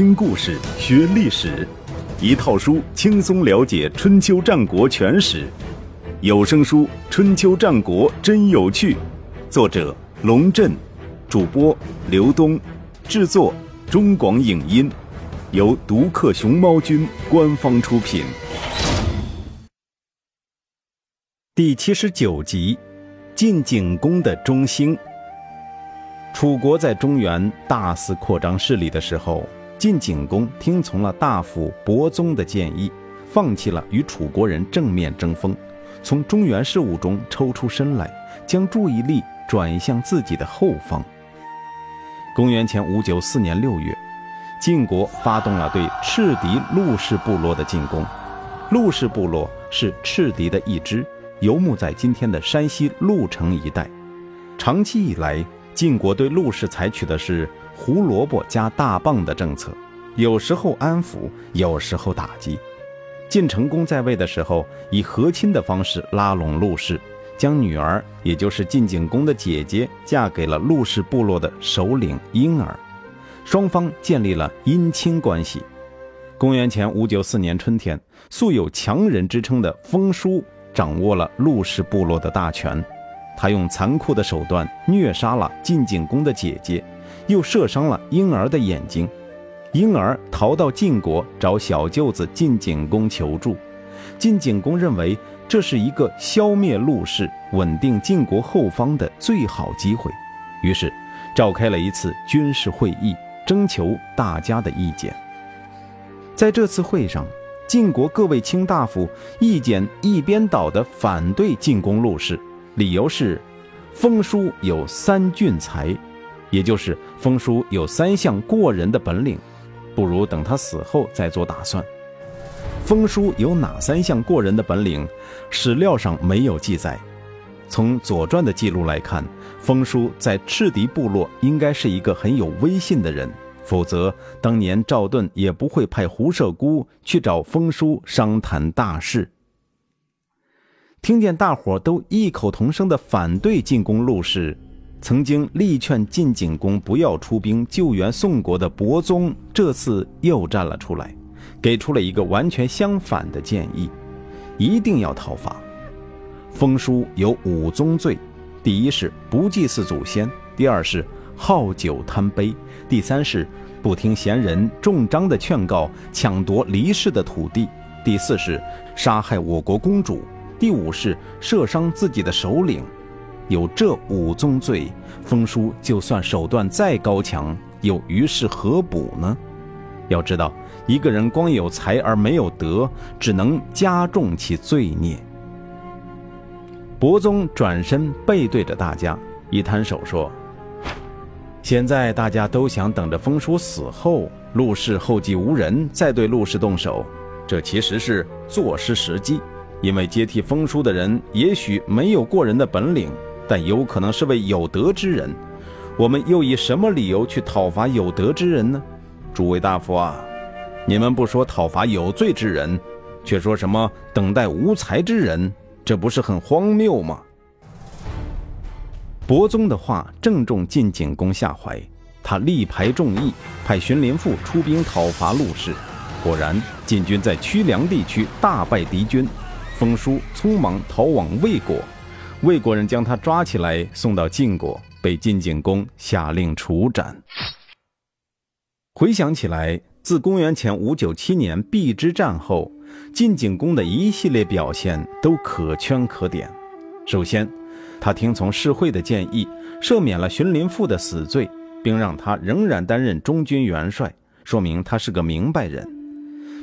听故事学历史，一套书轻松了解春秋战国全史。有声书《春秋战国真有趣》，作者龙震，主播刘东，制作中广影音，由独克熊猫君官方出品。第七十九集：晋景公的中兴。楚国在中原大肆扩张势力的时候，晋景公听从了大夫伯宗的建议，放弃了与楚国人正面争锋，从中原事务中抽出身来，将注意力转向自己的后方。公元前五九四年六月，晋国发动了对赤狄陆氏部落的进攻。陆氏部落是赤狄的一支，游牧在今天的山西潞城一带，长期以来。晋国对陆氏采取的是胡萝卜加大棒的政策，有时候安抚，有时候打击。晋成公在位的时候，以和亲的方式拉拢陆氏，将女儿，也就是晋景公的姐姐，嫁给了陆氏部落的首领婴儿，双方建立了姻亲关系。公元前五九四年春天，素有强人之称的封叔掌握了陆氏部落的大权。他用残酷的手段虐杀了晋景公的姐姐，又射伤了婴儿的眼睛。婴儿逃到晋国找小舅子晋景公求助。晋景公认为这是一个消灭陆氏、稳定晋国后方的最好机会，于是召开了一次军事会议，征求大家的意见。在这次会上，晋国各位卿大夫意见一边倒地反对进攻陆氏。理由是，封叔有三俊才，也就是封叔有三项过人的本领，不如等他死后再做打算。封叔有哪三项过人的本领？史料上没有记载。从《左传》的记录来看，封叔在赤狄部落应该是一个很有威信的人，否则当年赵盾也不会派胡射姑去找封叔商谈大事。听见大伙都异口同声地反对进攻陆氏，曾经力劝晋景公不要出兵救援宋国的伯宗，这次又站了出来，给出了一个完全相反的建议：一定要讨伐。封书有五宗罪，第一是不祭祀祖先，第二是好酒贪杯，第三是不听贤人重章的劝告，抢夺离氏的土地，第四是杀害我国公主。第五是射伤自己的首领，有这五宗罪，封叔就算手段再高强，又于事何补呢？要知道，一个人光有才而没有德，只能加重其罪孽。伯宗转身背对着大家，一摊手说：“现在大家都想等着封叔死后，陆氏后继无人，再对陆氏动手，这其实是坐失时机。”因为接替封叔的人也许没有过人的本领，但有可能是位有德之人。我们又以什么理由去讨伐有德之人呢？诸位大夫啊，你们不说讨伐有罪之人，却说什么等待无才之人，这不是很荒谬吗？伯宗的话正中晋景公下怀，他力排众议，派荀林父出兵讨伐陆氏。果然，晋军在曲梁地区大败敌军。封叔匆忙逃往魏国，魏国人将他抓起来送到晋国，被晋景公下令处斩。回想起来，自公元前五九七年邲之战后，晋景公的一系列表现都可圈可点。首先，他听从世会的建议，赦免了荀林父的死罪，并让他仍然担任中军元帅，说明他是个明白人。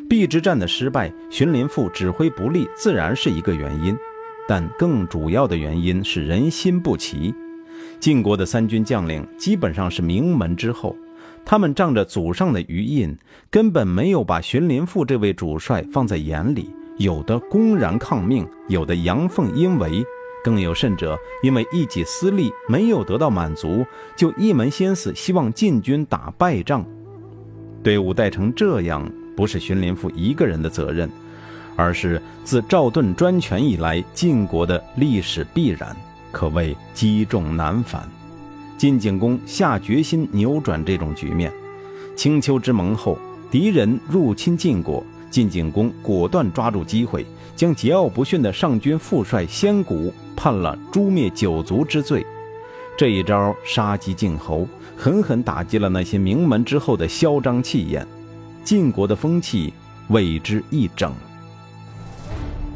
邲之战的失败，荀林父指挥不力，自然是一个原因，但更主要的原因是人心不齐。晋国的三军将领基本上是名门之后，他们仗着祖上的余荫，根本没有把荀林父这位主帅放在眼里，有的公然抗命，有的阳奉阴违，更有甚者，因为一己私利没有得到满足，就一门心思希望晋军打败仗，队伍带成这样。不是荀林父一个人的责任，而是自赵盾专权以来晋国的历史必然，可谓积重难返。晋景公下决心扭转这种局面，青丘之盟后，敌人入侵晋国，晋景公果断抓住机会，将桀骜不驯的上军副帅先谷判了诛灭九族之罪。这一招杀鸡儆猴，狠狠打击了那些名门之后的嚣张气焰，晋国的风气为之一整。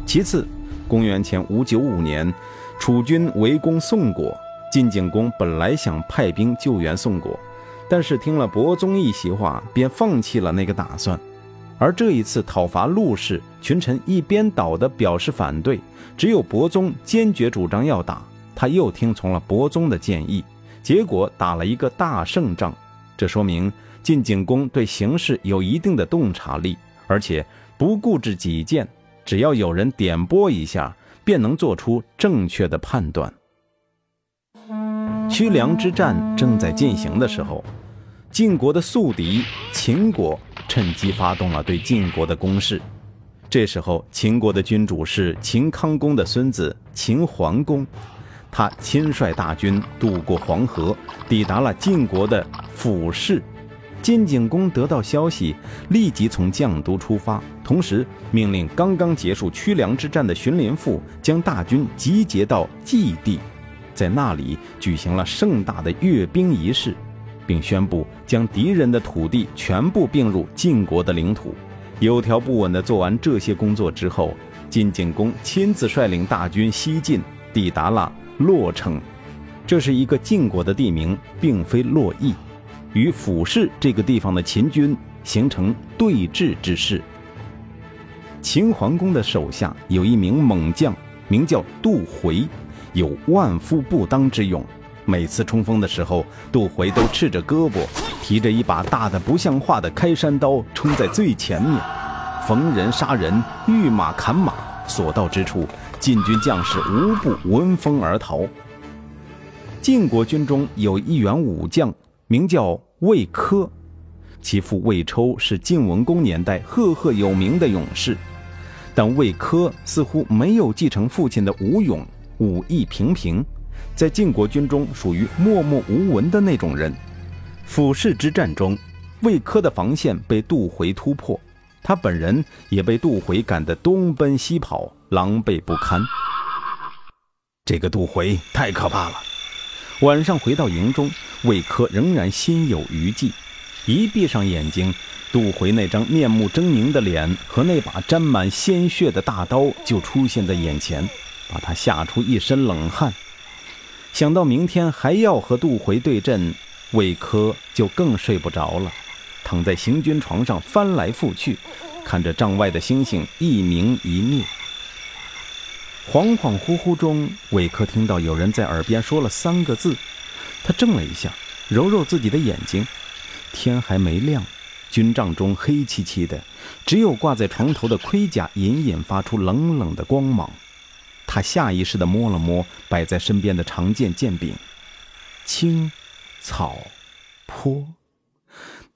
其次，公元前五九五年，楚军围攻宋国，晋景公本来想派兵救援宋国。但是听了伯宗一席话，便放弃了那个打算。而这一次讨伐陆氏，群臣一边倒地表示反对，只有伯宗坚决主张要打。他又听从了伯宗的建议，结果打了一个大胜仗。这说明晋景公对形势有一定的洞察力，而且不顾置己见，只要有人点拨一下，便能做出正确的判断。曲梁之战正在进行的时候。晋国的宿敌秦国趁机发动了对晋国的攻势。这时候，秦国的君主是秦康公的孙子秦桓公，他亲率大军渡过黄河，抵达了晋国的府市。晋景公得到消息，立即从绛都出发，同时命令刚刚结束曲梁之战的荀林父将大军集结到蓟地，在那里举行了盛大的阅兵仪式。并宣布将敌人的土地全部并入晋国的领土。有条不紊地做完这些工作之后，晋景公亲自率领大军西进，抵达了洛城。这是一个晋国的地名，并非洛邑，与府市这个地方的秦军形成对峙之势。秦桓公的手下有一名猛将，名叫杜回，有万夫不当之勇。每次冲锋的时候，杜回都赤着胳膊，提着一把大的不像话的开山刀，冲在最前面，逢人杀人，遇马砍马，所到之处，晋军将士无不闻风而逃。晋国军中有一员武将，名叫魏科，其父魏抽是晋文公年代赫赫有名的勇士，但魏科似乎没有继承父亲的武勇，武艺平平。在晋国军中属于默默无闻的那种人。府市之战中，魏科的防线被杜回突破，他本人也被杜回赶得东奔西跑，狼狈不堪。这个杜回太可怕了。晚上回到营中，魏科仍然心有余悸。一闭上眼睛，杜回那张面目狰狞的脸和那把沾满鲜血的大刀就出现在眼前，把他吓出一身冷汗。想到明天还要和杜回对阵，魏科就更睡不着了，躺在行军床上翻来覆去，看着帐外的星星一明一灭。恍恍惚惚中，魏科听到有人在耳边说了三个字，他怔了一下，揉揉自己的眼睛，天还没亮，军帐中黑漆漆的，只有挂在床头的盔甲隐隐发出冷冷的光芒。他下意识地摸了摸摆在身边的长剑剑柄，青草坡，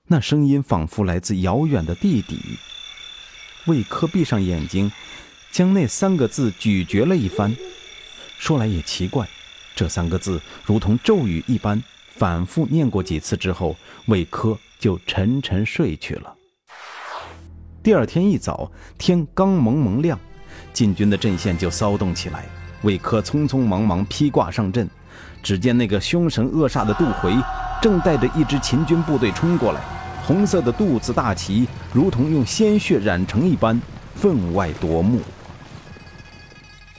那声音仿佛来自遥远的地底。魏科闭上眼睛，将那三个字咀嚼了一番。说来也奇怪，这三个字如同咒语一般，反复念过几次之后，魏科就沉沉睡去了。第二天一早，天刚蒙蒙亮。晋军的阵线就骚动起来，魏科匆匆忙忙披挂上阵，只见那个凶神恶煞的杜回正带着一支秦军部队冲过来，红色的杜字大旗如同用鲜血染成一般，分外夺目。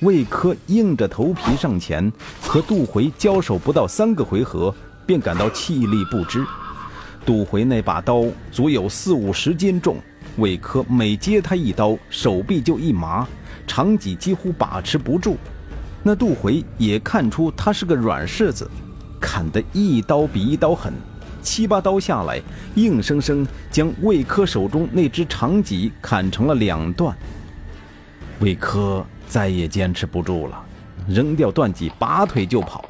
魏科硬着头皮上前，和杜回交手不到三个回合，便感到气力不支。杜回那把刀足有四五十斤重，魏科每接他一刀，手臂就一麻。长戟几乎把持不住，那杜回也看出他是个软柿子，砍得一刀比一刀狠，七八刀下来，硬生生将魏科手中那只长戟砍成了两段。魏科再也坚持不住了，扔掉断戟，拔腿就跑。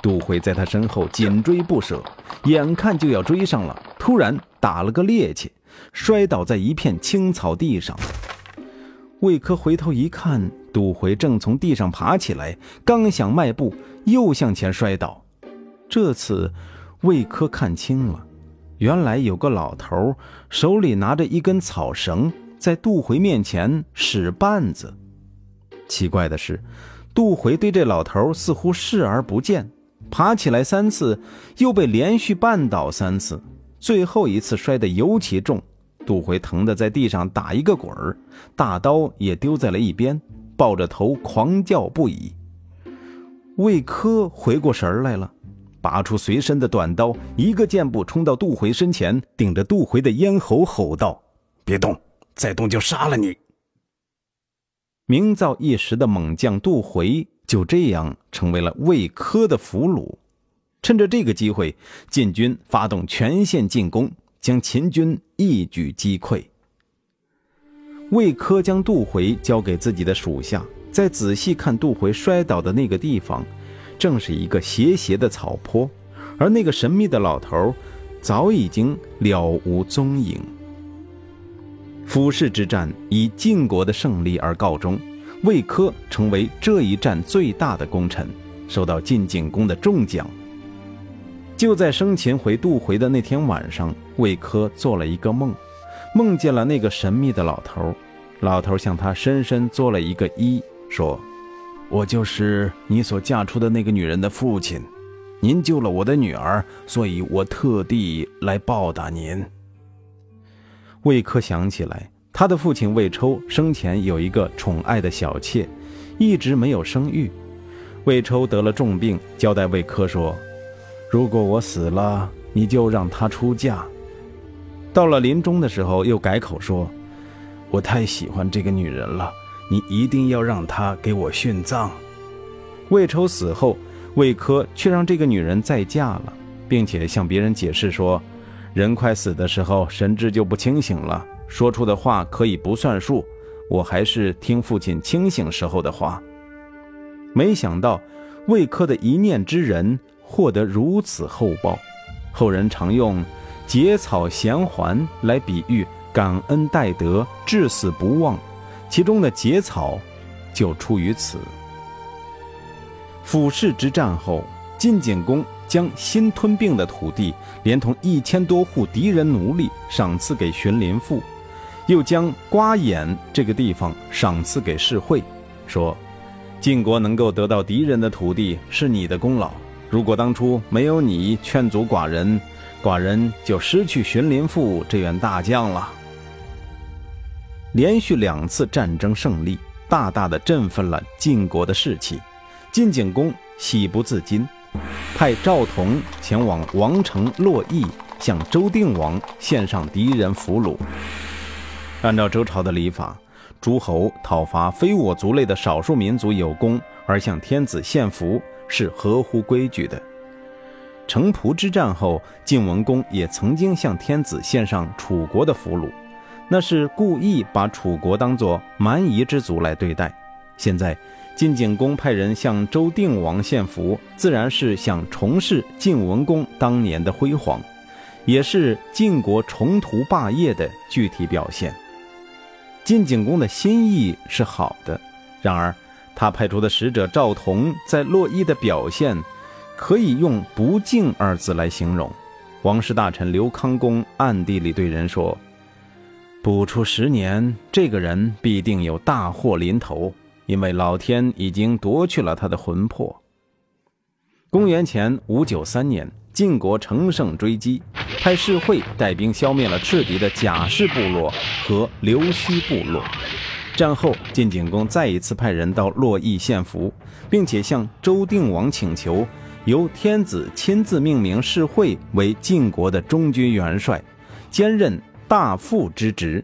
杜回在他身后紧追不舍，眼看就要追上了，突然打了个趔趄，摔倒在一片青草地上。魏科回头一看，杜回正从地上爬起来，刚想迈步，又向前摔倒。这次，魏科看清了，原来有个老头手里拿着一根草绳，在杜回面前使绊子。奇怪的是，杜回对这老头似乎视而不见，爬起来三次，又被连续绊倒三次，最后一次摔得尤其重。杜回疼得在地上打一个滚儿，大刀也丢在了一边，抱着头狂叫不已。魏科回过神来了，拔出随身的短刀，一个箭步冲到杜回身前，顶着杜回的咽喉吼道：“别动，再动就杀了你！”名噪一时的猛将杜回就这样成为了魏科的俘虏。趁着这个机会，晋军发动全线进攻。将秦军一举击溃。魏科将杜回交给自己的属下，再仔细看杜回摔倒的那个地方，正是一个斜斜的草坡，而那个神秘的老头早已经了无踪影。俯视之战以晋国的胜利而告终，魏科成为这一战最大的功臣，受到晋景公的重奖。就在生前回杜回的那天晚上，魏科做了一个梦，梦见了那个神秘的老头。老头向他深深作了一个揖，说：“我就是你所嫁出的那个女人的父亲，您救了我的女儿，所以我特地来报答您。”魏科想起来，他的父亲魏抽生前有一个宠爱的小妾，一直没有生育。魏抽得了重病，交代魏科说。如果我死了，你就让她出嫁。到了临终的时候，又改口说：“我太喜欢这个女人了，你一定要让她给我殉葬。”魏抽死后，魏科却让这个女人再嫁了，并且向别人解释说：“人快死的时候，神志就不清醒了，说出的话可以不算数。我还是听父亲清醒时候的话。”没想到，魏科的一念之仁。获得如此厚报，后人常用“结草衔环”来比喻感恩戴德、至死不忘，其中的“结草”就出于此。俯视之战后，晋景公将新吞并的土地连同一千多户敌人奴隶赏赐给荀林父，又将瓜偃这个地方赏赐给士会，说：“晋国能够得到敌人的土地，是你的功劳。”如果当初没有你劝阻寡人，寡人就失去荀林父这员大将了。连续两次战争胜利，大大的振奋了晋国的士气。晋景公喜不自禁，派赵同前往王城洛邑，向周定王献上敌人俘虏。按照周朝的礼法，诸侯讨伐非我族类的少数民族有功，而向天子献俘。是合乎规矩的。城濮之战后，晋文公也曾经向天子献上楚国的俘虏，那是故意把楚国当作蛮夷之族来对待。现在晋景公派人向周定王献俘，自然是想重视晋文公当年的辉煌，也是晋国重图霸业的具体表现。晋景公的心意是好的，然而。他派出的使者赵同在洛邑的表现，可以用“不敬”二字来形容。王室大臣刘康公暗地里对人说：“不出十年，这个人必定有大祸临头，因为老天已经夺去了他的魂魄。”公元前五九三年，晋国乘胜追击，派士会带兵消灭了赤敌的贾氏部落和刘须部落。战后，晋景公再一次派人到洛邑献俘，并且向周定王请求，由天子亲自命名士会为晋国的中军元帅，兼任大副之职。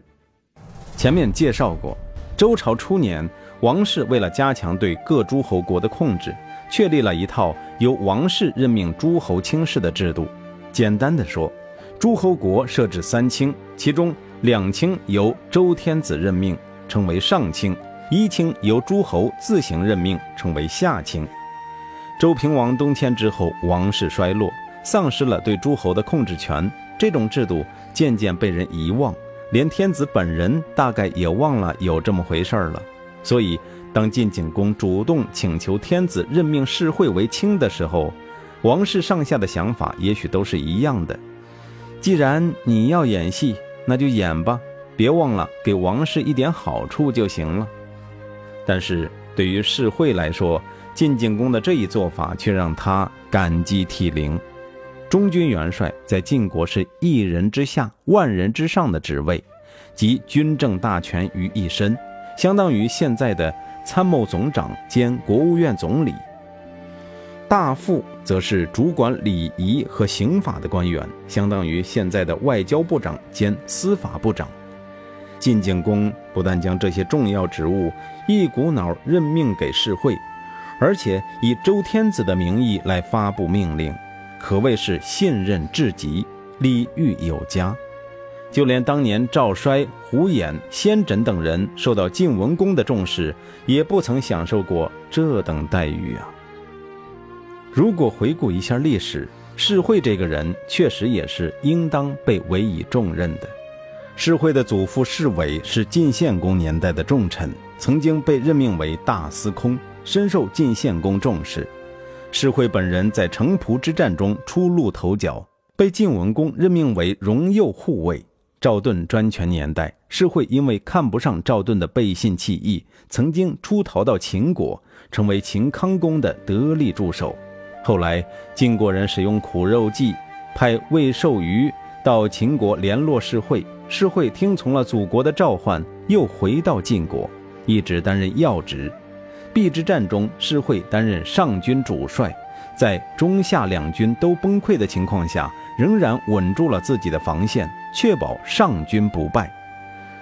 前面介绍过，周朝初年，王室为了加强对各诸侯国的控制，确立了一套由王室任命诸侯卿士的制度。简单的说，诸侯国设置三卿，其中两卿由周天子任命。称为上卿，一卿由诸侯自行任命，称为下卿。周平王东迁之后，王室衰落，丧失了对诸侯的控制权，这种制度渐渐被人遗忘，连天子本人大概也忘了有这么回事儿了。所以，当晋景公主动请求天子任命士会为卿的时候，王室上下的想法也许都是一样的。既然你要演戏，那就演吧，别忘了给王室一点好处就行了。但是对于世会来说，晋景公的这一做法却让他感激涕零。中军元帅在晋国是一人之下、万人之上的职位，集军政大权于一身，相当于现在的参谋总长兼国务院总理。大副则是主管礼仪和刑法的官员，相当于现在的外交部长兼司法部长。晋景公不但将这些重要职务一股脑任命给世会，而且以周天子的名义来发布命令，可谓是信任至极，礼遇有加。就连当年赵衰、胡衍、先轸等人受到晋文公的重视，也不曾享受过这等待遇啊！如果回顾一下历史，世会这个人确实也是应当被委以重任的。世会的祖父世伟是晋献公年代的重臣，曾经被任命为大司空，深受晋献公重视。世会本人在城濮之战中初露头角，被晋文公任命为荣右护卫。赵盾专权年代，世会因为看不上赵盾的背信弃义，曾经出逃到秦国，成为秦康公的得力助手。后来，晋国人使用苦肉计，派魏寿瑜到秦国联络世会。世会听从了祖国的召唤，又回到晋国，一直担任要职。邲之战中，世会担任上军主帅，在中下两军都崩溃的情况下，仍然稳住了自己的防线，确保上军不败。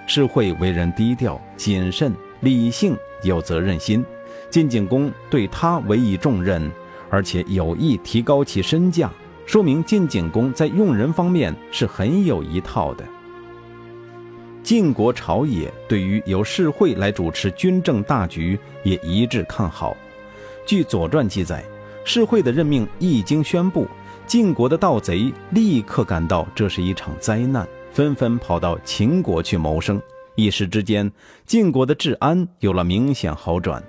世会为人低调、谨慎、理性，有责任心。晋景公对他委以重任。而且有意提高其身价，说明晋景公在用人方面是很有一套的。晋国朝野对于由世会来主持军政大局也一致看好。据《左传》记载，世会的任命一经宣布，晋国的盗贼立刻感到这是一场灾难，纷纷跑到秦国去谋生。一时之间，晋国的治安有了明显好转。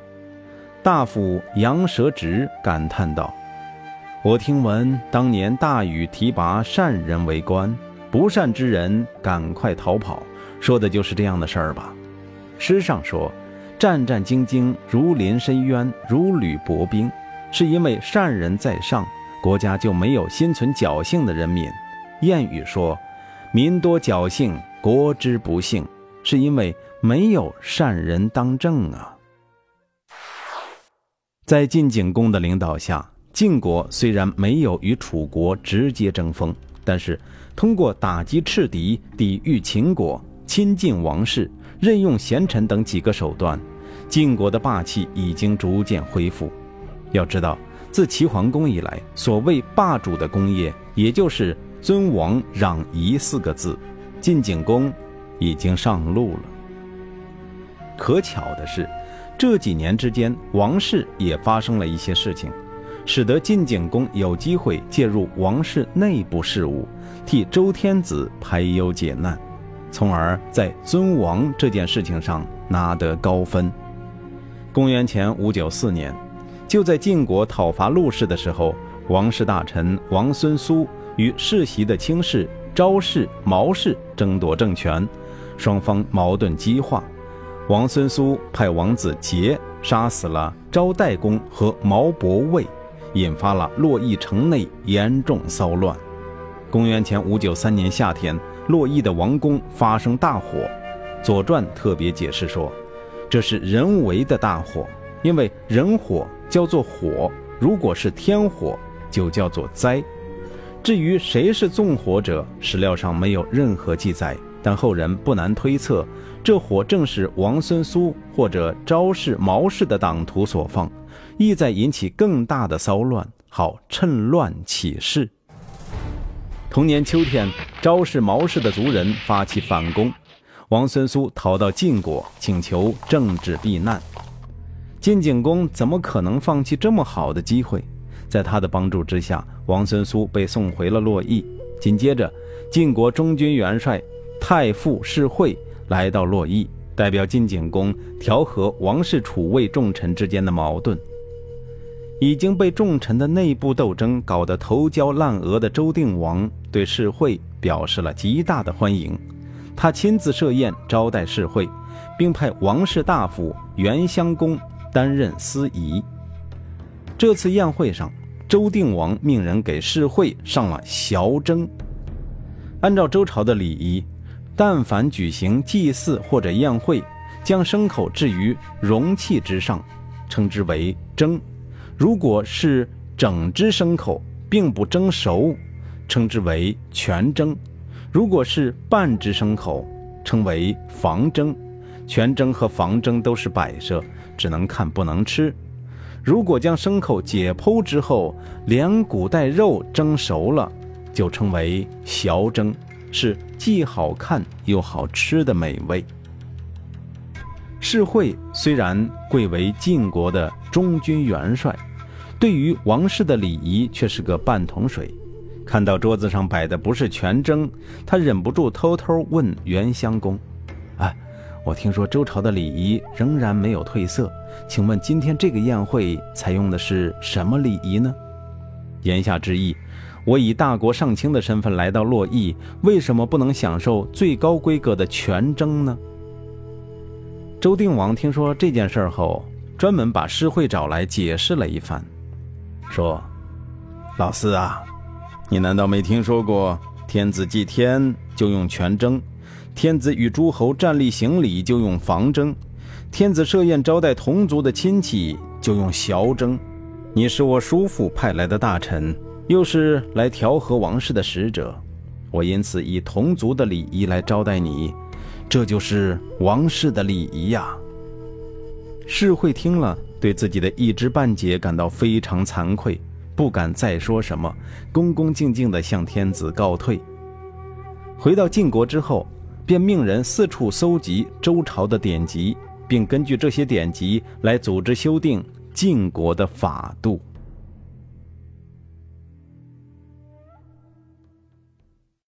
大夫杨蛇直感叹道：“我听闻当年大禹提拔善人为官，不善之人赶快逃跑，说的就是这样的事儿吧？诗上说，战战兢兢如临深渊，如履薄冰，是因为善人在上，国家就没有心存侥幸的人民。谚语说，民多侥幸，国之不幸，是因为没有善人当政啊。”在晋景公的领导下，晋国虽然没有与楚国直接争锋，但是通过打击赤敌、抵御秦国、亲近王室、任用贤臣等几个手段，晋国的霸气已经逐渐恢复。要知道，自齐桓公以来，所谓霸主的功业，也就是尊王攘夷四个字。晋景公已经上路了。可巧的是。这几年之间，王室也发生了一些事情，使得晋景公有机会介入王室内部事务，替周天子排忧解难，从而在尊王这件事情上拿得高分。公元前五九四年，就在晋国讨伐陆氏的时候，王室大臣王孙苏与世袭的卿氏昭氏、毛氏争夺政权，双方矛盾激化。王孙苏派王子杰杀死了昭代公和毛伯卫，引发了洛邑城内严重骚乱。公元前五九三年夏天，洛邑的王宫发生大火，《左传》特别解释说，这是人为的大火，因为人火叫做火，如果是天火就叫做灾。至于谁是纵火者，史料上没有任何记载。但后人不难推测，这火正是王孙苏或者昭氏、毛氏的党徒所放，意在引起更大的骚乱，好趁乱起事。同年秋天，昭氏、毛氏的族人发起反攻，王孙苏逃到晋国，请求政治避难。晋景公怎么可能放弃这么好的机会？在他的帮助之下，王孙苏被送回了洛邑。紧接着，晋国中军元帅。太傅世会来到洛邑，代表晋景公调和王室、楚魏重臣之间的矛盾。已经被重臣的内部斗争搞得头焦烂额的周定王对世会表示了极大的欢迎，他亲自设宴招待世会，并派王室大夫元襄公担任司仪。这次宴会上，周定王命人给世会上了小蒸。按照周朝的礼仪，但凡举行祭祀或者宴会，将牲口置于容器之上，称之为蒸。如果是整只牲口并不蒸熟，称之为全蒸；如果是半只牲口，称为防蒸。全蒸和防蒸都是摆设，只能看不能吃。如果将牲口解剖之后，连骨带肉蒸熟了，就称为小蒸，是既好看又好吃的美味。世会虽然贵为晋国的中军元帅，对于王室的礼仪却是个半桶水。看到桌子上摆的不是全蒸，他忍不住偷偷问元襄公：“，我听说周朝的礼仪仍然没有褪色，请问今天这个宴会采用的是什么礼仪呢？”言下之意，我以大国上卿的身份来到洛邑，为什么不能享受最高规格的全征呢？周定王听说这件事后，专门把诗会找来解释了一番，说：“老四啊，你难道没听说过天子祭天就用全征，天子与诸侯站立行礼就用房征，天子设宴招待同族的亲戚就用小蒸？你是我叔父派来的大臣，又是来调和王室的使者，我因此以同族的礼仪来招待你。”这就是王室的礼仪呀。世会听了，对自己的一知半解感到非常惭愧，不敢再说什么，恭恭敬敬地向天子告退。回到晋国之后，便命人四处搜集周朝的典籍，并根据这些典籍来组织修订晋国的法度。